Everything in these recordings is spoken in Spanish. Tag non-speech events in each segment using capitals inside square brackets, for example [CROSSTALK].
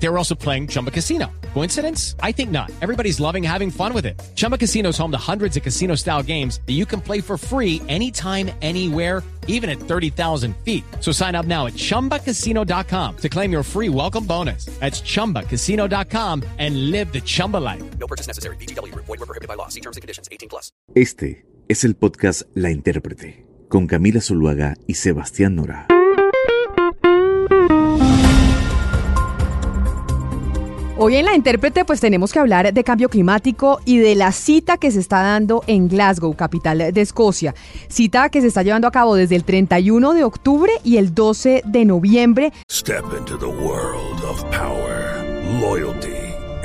They were also playing Chumba Casino. Coincidence? I think not. Everybody's loving having fun with it. Chumba Casino is home to hundreds of casino style games that you can play for free anytime, anywhere, even at 30,000 feet. So sign up now at chumbacasino.com to claim your free welcome bonus. That's chumbacasino.com and live the Chumba life. No purchase necessary. BGW. Void were prohibited by law. See terms and conditions. 18 plus. Este es el podcast La Intérprete, con Camila Zuluaga y Sebastián Nora. Hoy en la intérprete pues tenemos que hablar de cambio climático y de la cita que se está dando en Glasgow, capital de Escocia. Cita que se está llevando a cabo desde el 31 de octubre y el 12 de noviembre. Step into the world of power, loyalty,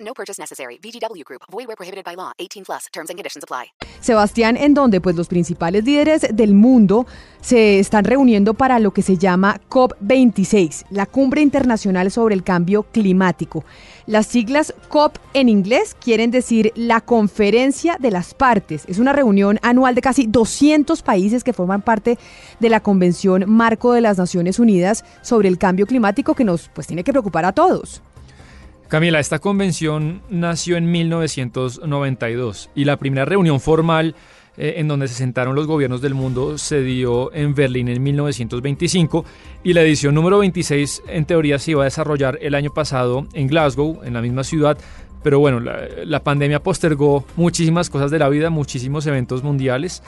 No purchase necessary. VGW Group. Void where prohibited by law. 18 plus. Terms and conditions apply. Sebastián, en donde pues los principales líderes del mundo se están reuniendo para lo que se llama COP26, la Cumbre Internacional sobre el Cambio Climático. Las siglas COP en inglés quieren decir la Conferencia de las Partes. Es una reunión anual de casi 200 países que forman parte de la Convención Marco de las Naciones Unidas sobre el Cambio Climático que nos pues tiene que preocupar a todos. Camila, esta convención nació en 1992 y la primera reunión formal eh, en donde se sentaron los gobiernos del mundo se dio en Berlín en 1925 y la edición número 26 en teoría se iba a desarrollar el año pasado en Glasgow, en la misma ciudad, pero bueno, la, la pandemia postergó muchísimas cosas de la vida, muchísimos eventos mundiales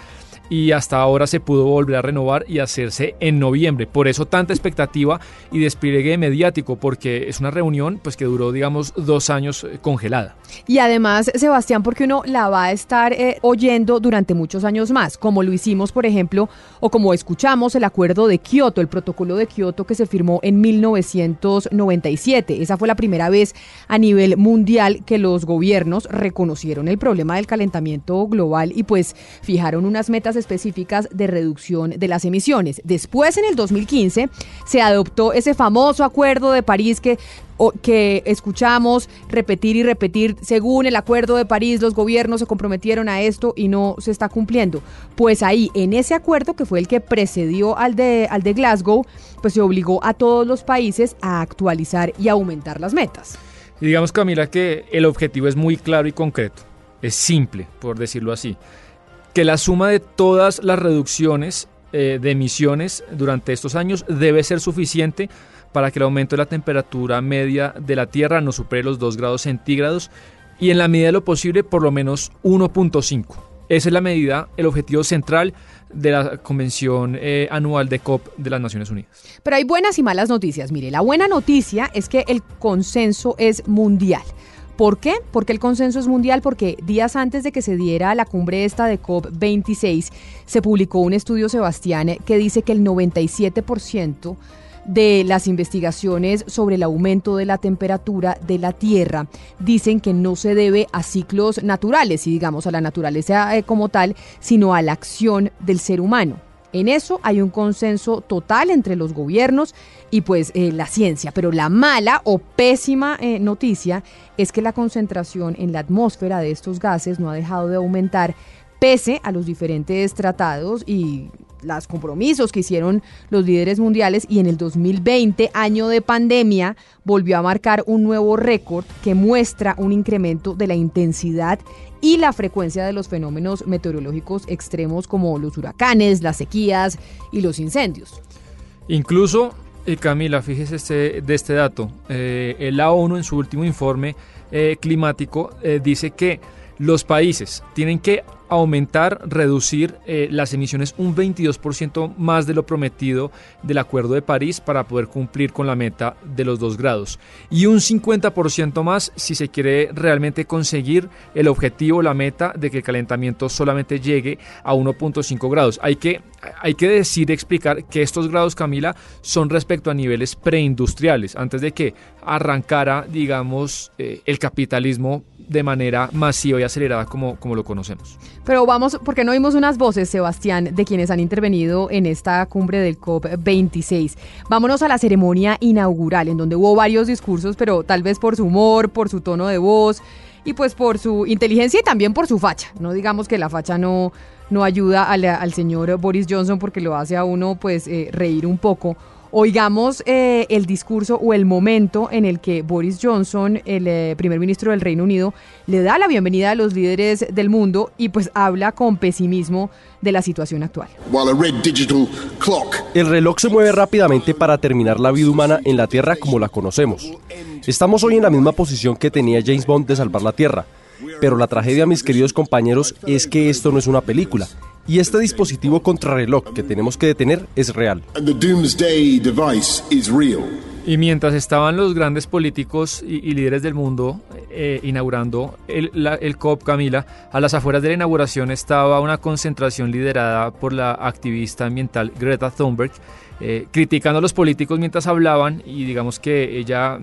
y hasta ahora se pudo volver a renovar y hacerse en noviembre. Por eso tanta expectativa y despliegue mediático, porque es una reunión pues, que duró, digamos, dos años eh, congelada. Y además, Sebastián, porque uno la va a estar eh, oyendo durante muchos años más, como lo hicimos, por ejemplo, o como escuchamos el acuerdo de Kioto, el protocolo de Kioto que se firmó en 1997. Esa fue la primera vez a nivel mundial que los gobiernos reconocieron el problema del calentamiento global y pues fijaron unas metas específicas de reducción de las emisiones. Después, en el 2015, se adoptó ese famoso acuerdo de París que que escuchamos repetir y repetir, según el Acuerdo de París, los gobiernos se comprometieron a esto y no se está cumpliendo. Pues ahí, en ese acuerdo, que fue el que precedió al de, al de Glasgow, pues se obligó a todos los países a actualizar y aumentar las metas. Y digamos, Camila, que el objetivo es muy claro y concreto. Es simple, por decirlo así. Que la suma de todas las reducciones eh, de emisiones durante estos años debe ser suficiente para que el aumento de la temperatura media de la Tierra no supere los 2 grados centígrados y en la medida de lo posible por lo menos 1.5. Esa es la medida, el objetivo central de la Convención eh, Anual de COP de las Naciones Unidas. Pero hay buenas y malas noticias. Mire, la buena noticia es que el consenso es mundial. ¿Por qué? Porque el consenso es mundial, porque días antes de que se diera la cumbre esta de COP26, se publicó un estudio, Sebastián, que dice que el 97% de las investigaciones sobre el aumento de la temperatura de la Tierra dicen que no se debe a ciclos naturales, y digamos a la naturaleza eh, como tal, sino a la acción del ser humano. En eso hay un consenso total entre los gobiernos y pues eh, la ciencia, pero la mala o pésima eh, noticia es que la concentración en la atmósfera de estos gases no ha dejado de aumentar pese a los diferentes tratados y los compromisos que hicieron los líderes mundiales y en el 2020, año de pandemia, volvió a marcar un nuevo récord que muestra un incremento de la intensidad y la frecuencia de los fenómenos meteorológicos extremos como los huracanes, las sequías y los incendios. Incluso, eh, Camila, fíjese este, de este dato, eh, la ONU en su último informe eh, climático dice que los países tienen que aumentar, reducir eh, las emisiones un 22% más de lo prometido del Acuerdo de París para poder cumplir con la meta de los 2 grados. Y un 50% más si se quiere realmente conseguir el objetivo, la meta de que el calentamiento solamente llegue a 1.5 grados. Hay que, hay que decir, explicar que estos grados, Camila, son respecto a niveles preindustriales, antes de que arrancara, digamos, eh, el capitalismo de manera masiva y acelerada como, como lo conocemos. Pero vamos, porque no oímos unas voces, Sebastián, de quienes han intervenido en esta cumbre del COP26. Vámonos a la ceremonia inaugural, en donde hubo varios discursos, pero tal vez por su humor, por su tono de voz y pues por su inteligencia y también por su facha. No digamos que la facha no, no ayuda al señor Boris Johnson porque lo hace a uno pues eh, reír un poco. Oigamos eh, el discurso o el momento en el que Boris Johnson, el eh, primer ministro del Reino Unido, le da la bienvenida a los líderes del mundo y pues habla con pesimismo de la situación actual. El reloj se mueve rápidamente para terminar la vida humana en la Tierra como la conocemos. Estamos hoy en la misma posición que tenía James Bond de salvar la Tierra. Pero la tragedia, mis queridos compañeros, es que esto no es una película y este dispositivo contrarreloj que tenemos que detener es real. Y mientras estaban los grandes políticos y, líderes del mundo eh, inaugurando el, el, COP, Camila, a las afueras de la inauguración estaba una concentración liderada por la activista ambiental Greta Thunberg, eh, criticando a los políticos mientras hablaban y digamos que ella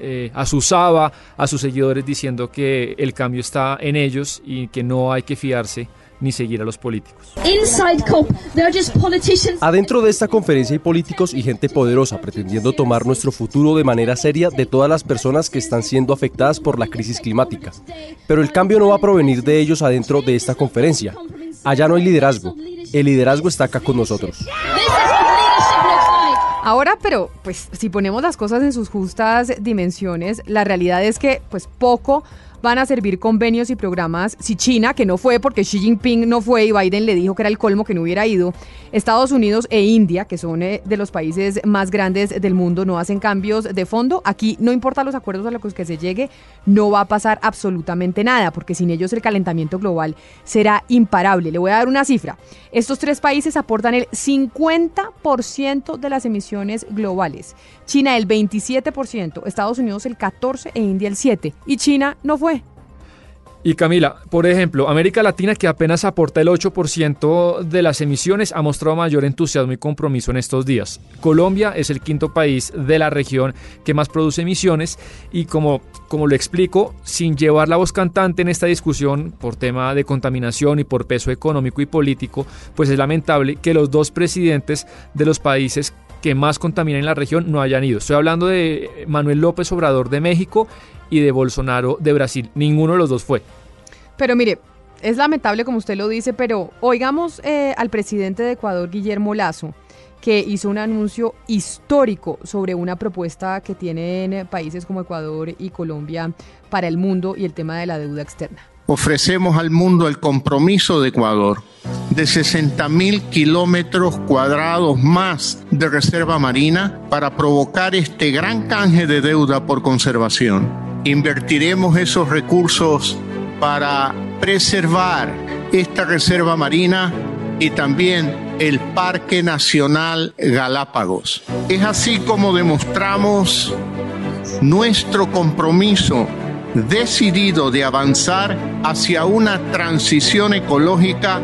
eh, asusaba a sus seguidores diciendo que el cambio está en ellos y que no hay que fiarse ni seguir a los políticos. Adentro de esta conferencia hay políticos y gente poderosa pretendiendo tomar nuestro futuro de manera seria de todas las personas que están siendo afectadas por la crisis climática. Pero el cambio no va a provenir de ellos adentro de esta conferencia. Allá no hay liderazgo. El liderazgo está acá con nosotros. Ahora, pero pues si ponemos las cosas en sus justas dimensiones, la realidad es que pues poco van a servir convenios y programas. Si China, que no fue porque Xi Jinping no fue y Biden le dijo que era el colmo que no hubiera ido, Estados Unidos e India, que son eh, de los países más grandes del mundo, no hacen cambios de fondo. Aquí no importa los acuerdos a los que se llegue, no va a pasar absolutamente nada, porque sin ellos el calentamiento global será imparable. Le voy a dar una cifra. Estos tres países aportan el 50% de las emisiones globales. China el 27%, Estados Unidos el 14% e India el 7%. Y China no fue. Y Camila, por ejemplo, América Latina, que apenas aporta el 8% de las emisiones, ha mostrado mayor entusiasmo y compromiso en estos días. Colombia es el quinto país de la región que más produce emisiones y como, como lo explico, sin llevar la voz cantante en esta discusión por tema de contaminación y por peso económico y político, pues es lamentable que los dos presidentes de los países que más contaminan en la región no hayan ido. Estoy hablando de Manuel López Obrador de México y de Bolsonaro de Brasil. Ninguno de los dos fue. Pero mire, es lamentable como usted lo dice, pero oigamos eh, al presidente de Ecuador, Guillermo Lazo, que hizo un anuncio histórico sobre una propuesta que tienen países como Ecuador y Colombia para el mundo y el tema de la deuda externa. Ofrecemos al mundo el compromiso de Ecuador de 60 mil kilómetros cuadrados más de reserva marina para provocar este gran canje de deuda por conservación. Invertiremos esos recursos para preservar esta reserva marina y también el Parque Nacional Galápagos. Es así como demostramos nuestro compromiso decidido de avanzar hacia una transición ecológica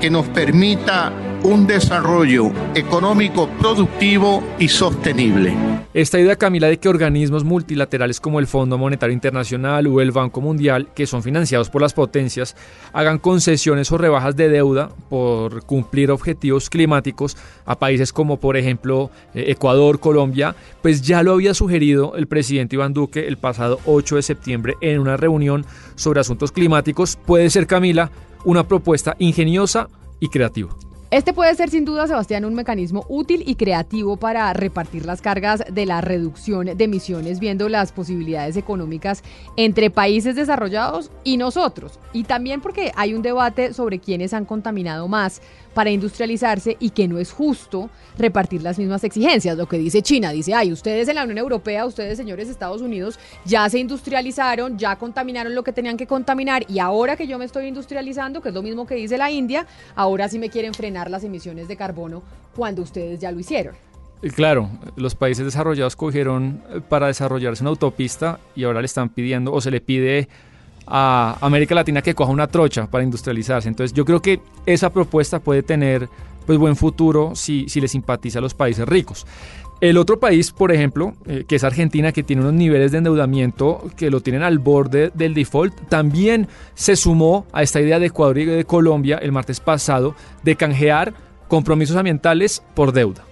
que nos permita un desarrollo económico productivo y sostenible. Esta idea, Camila, de que organismos multilaterales como el Fondo Monetario Internacional o el Banco Mundial, que son financiados por las potencias, hagan concesiones o rebajas de deuda por cumplir objetivos climáticos a países como, por ejemplo, eh, Ecuador, Colombia, pues ya lo había sugerido el presidente Iván Duque el pasado 8 de septiembre en una reunión sobre asuntos climáticos. Puede ser, Camila, una propuesta ingeniosa y creativa. Este puede ser sin duda, Sebastián, un mecanismo útil y creativo para repartir las cargas de la reducción de emisiones, viendo las posibilidades económicas entre países desarrollados y nosotros. Y también porque hay un debate sobre quiénes han contaminado más para industrializarse y que no es justo repartir las mismas exigencias. Lo que dice China, dice, ay, ustedes en la Unión Europea, ustedes señores Estados Unidos, ya se industrializaron, ya contaminaron lo que tenían que contaminar y ahora que yo me estoy industrializando, que es lo mismo que dice la India, ahora sí me quieren frenar las emisiones de carbono cuando ustedes ya lo hicieron. Claro, los países desarrollados cogieron eh, para desarrollarse una autopista y ahora le están pidiendo o se le pide a América Latina que coja una trocha para industrializarse. Entonces yo creo que esa propuesta puede tener pues buen futuro si, si le simpatiza a los países ricos. El otro país, por ejemplo, eh, que es Argentina, que tiene unos niveles de endeudamiento que lo tienen al borde del default, también se sumó a esta idea de Ecuador y de Colombia el martes pasado de canjear compromisos ambientales por deuda.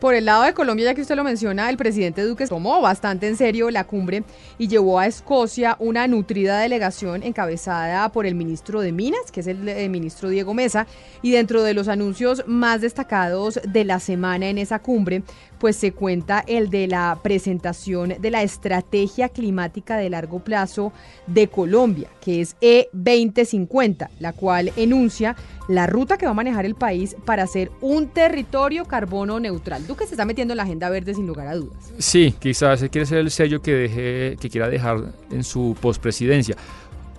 Por el lado de Colombia, ya que usted lo menciona, el presidente Duque tomó bastante en serio la cumbre y llevó a Escocia una nutrida delegación encabezada por el ministro de Minas, que es el, eh, ministro Diego Mesa, y dentro de los anuncios más destacados de la semana en esa cumbre, pues se cuenta el de la presentación de la estrategia climática de largo plazo de Colombia, que es E2050, la cual enuncia la ruta que va a manejar el país para ser un territorio carbono neutral. Duque se está metiendo en la agenda verde sin lugar a dudas. Sí, quizás quiere ser el sello que, deje, que quiera dejar en su pospresidencia.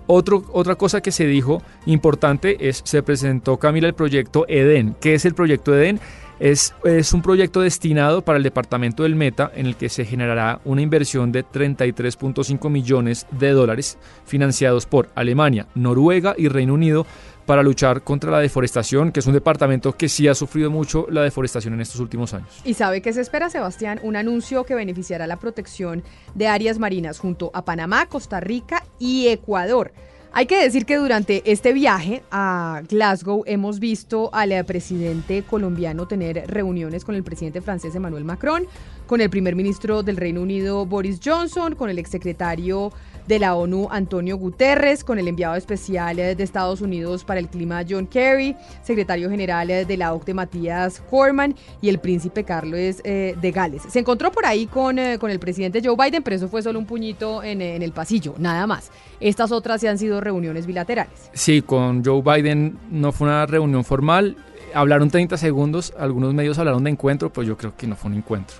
Otro, otra cosa que se dijo importante es, se presentó Camila el proyecto EDEN. ¿Qué es el proyecto EDEN? Es, un proyecto destinado para el departamento del Meta en el que se generará una inversión de 33.5 millones de dólares financiados por Alemania, Noruega y Reino Unido para luchar contra la deforestación, que es un departamento que sí ha sufrido mucho la deforestación en estos últimos años. ¿Y sabe qué se espera, Sebastián? Un anuncio que beneficiará la protección de áreas marinas junto a Panamá, Costa Rica y Ecuador. Hay que decir que durante este viaje a Glasgow hemos visto al presidente colombiano tener reuniones con el presidente francés Emmanuel Macron, con el primer ministro del Reino Unido Boris Johnson, con el exsecretario de la ONU Antonio Guterres, con el enviado especial de Estados Unidos para el clima John Kerry, secretario general de la OCDE Matías Corman y el príncipe Carlos eh, de Gales. Se encontró por ahí con, eh, con el presidente Joe Biden, pero eso fue solo un puñito en, en el pasillo, nada más. Estas otras sí han sido reuniones bilaterales. Sí, con Joe Biden no fue una reunión formal. Hablaron 30 segundos, algunos medios hablaron de encuentro, pues yo creo que no fue un encuentro.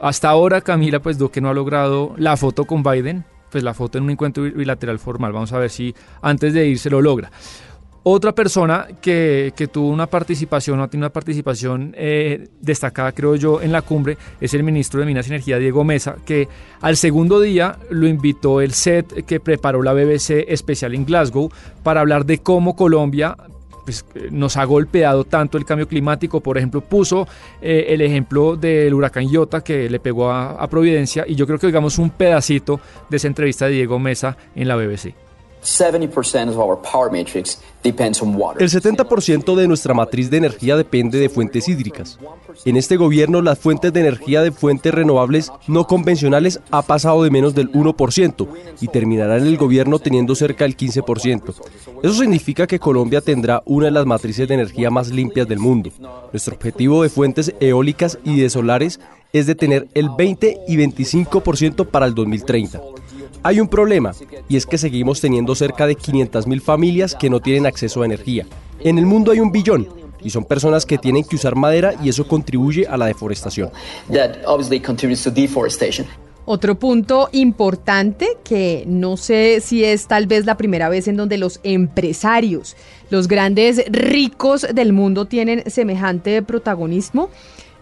Hasta ahora Camila pues Duque no ha logrado la foto con Biden, pues la foto en un encuentro bilateral formal. Vamos a ver si antes de ir se lo logra. Otra persona que, que, tuvo una participación, no tiene una participación eh, destacada, creo yo, en la cumbre, es el ministro de Minas y Energía, Diego Mesa, que al segundo día lo invitó el set que preparó la BBC especial en Glasgow para hablar de cómo Colombia pues, nos ha golpeado tanto el cambio climático. Por ejemplo, puso eh, el ejemplo del huracán Iota que le pegó a, a Providencia y yo creo que digamos un pedacito de esa entrevista de Diego Mesa en la BBC. El 70% de nuestra matriz de energía depende de fuentes hídricas. En este gobierno, las fuentes de energía de fuentes renovables no convencionales ha pasado de menos del 1% y terminará en el gobierno teniendo cerca del 15%. Eso significa que Colombia tendrá una de las matrices de energía más limpias del mundo. Nuestro objetivo de fuentes eólicas y de solares es de tener el 20 y 25% para el 2030. Hay un problema, y es que seguimos teniendo cerca de 500.000 familias que no tienen acceso a energía. En el mundo hay un billón, y son personas que tienen que usar madera y eso contribuye a la deforestación. Otro punto importante que no sé si es tal vez la primera vez en donde los empresarios, los grandes ricos del mundo tienen semejante protagonismo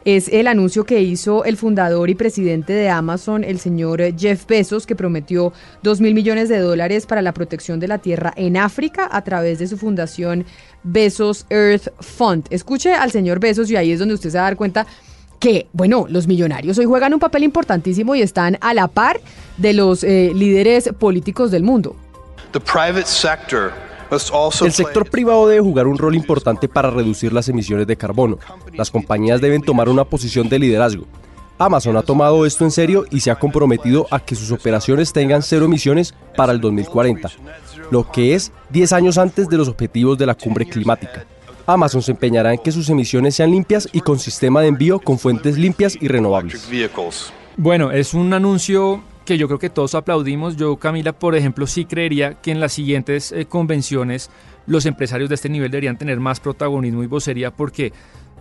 es el anuncio que hizo el fundador y presidente de Amazon, el señor Jeff Bezos, que prometió 2 mil millones de dólares para la protección de la tierra en África a través de su fundación Bezos Earth Fund. Escuche al señor Bezos y ahí es donde usted se va a dar cuenta que, bueno, los millonarios hoy juegan un papel importantísimo y están a la par de los eh, líderes políticos del mundo. El sector privado debe jugar un rol importante para reducir las emisiones de carbono. Las compañías deben tomar una posición de liderazgo. Amazon ha tomado esto en serio y se ha comprometido a que sus operaciones tengan cero emisiones para el 2040, lo que es 10 años antes de los objetivos de la cumbre climática. Amazon se empeñará en que sus emisiones sean limpias y con sistema de envío con fuentes limpias y renovables. Bueno, es un anuncio que yo creo que todos aplaudimos. Yo, Camila, por ejemplo, sí creería que en las siguientes eh, convenciones los empresarios de este nivel deberían tener más protagonismo y vocería porque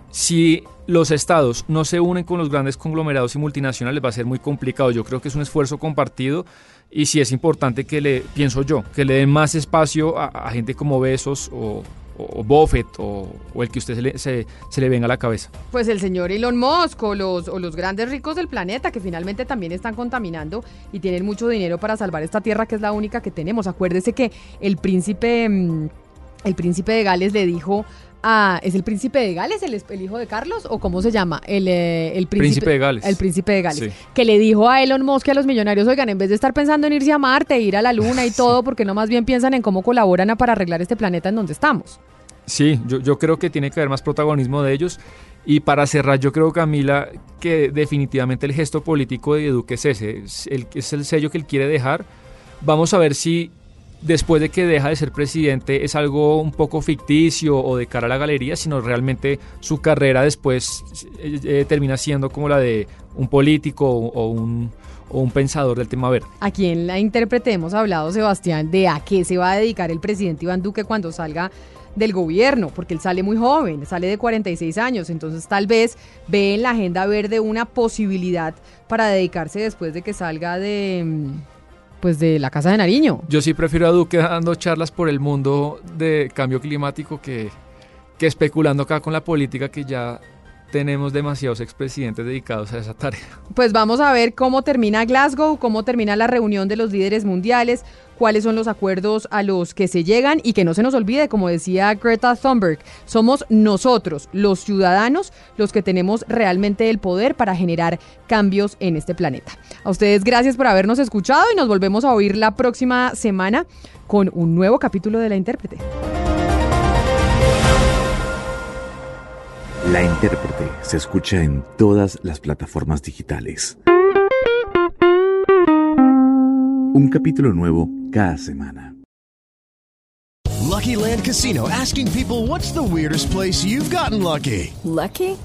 si los estados no se unen con los grandes conglomerados y multinacionales va a ser muy complicado. Yo creo que es un esfuerzo compartido y sí es importante que le, pienso yo, que le den más espacio a, gente como Besos o, o Buffett o, el que usted se le, se, le, venga a la cabeza. Pues el señor Elon Musk o los, o los grandes ricos del planeta que finalmente también están contaminando y tienen mucho dinero para salvar esta tierra que es la única que tenemos. Acuérdese que el príncipe, mm, el príncipe de Gales le dijo ¿Es el príncipe de Gales, el, hijo de Carlos? ¿O cómo se llama? El, eh, el príncipe, de Gales. El príncipe de Gales. Que le dijo a Elon Musk y a los millonarios, oigan, en vez de estar pensando en irse a Marte, ir a la Luna y [LAUGHS] todo, porque no más bien piensan en cómo colaboran para arreglar este planeta en donde estamos. Sí, yo, yo creo que tiene que haber más protagonismo de ellos. Y para cerrar, yo creo, Camila, que definitivamente el gesto político de Duque es ese, el, es el sello que él quiere dejar. Vamos a ver si después de que deja de ser presidente es algo un poco ficticio o de cara a la galería, sino realmente su carrera después eh, eh, termina siendo como la de un político o, un, o un pensador del tema verde. Aquí en la intérprete hemos hablado, Sebastián, de a qué se va a dedicar el presidente Iván Duque cuando salga del gobierno, porque él sale muy joven, sale de 46 años, entonces tal vez ve en la agenda verde una posibilidad para dedicarse después de que salga de mm, pues de la Casa de Nariño. Yo sí prefiero a Duque dando charlas por el mundo de cambio climático que, que especulando acá con la política que ya tenemos demasiados expresidentes dedicados a esa tarea. Pues vamos a ver cómo termina Glasgow, cómo termina la reunión de los líderes mundiales, cuáles son los acuerdos a los que se llegan y que no se nos olvide, como decía Greta Thunberg, somos nosotros, los ciudadanos, los que tenemos realmente el poder para generar cambios en este planeta. A ustedes gracias por habernos escuchado y nos volvemos a oír la próxima semana con un nuevo capítulo de La Intérprete. La intérprete se escucha en todas las plataformas digitales. Un capítulo nuevo cada semana. Lucky Land Casino asking people what's the weirdest place you've gotten lucky? Lucky?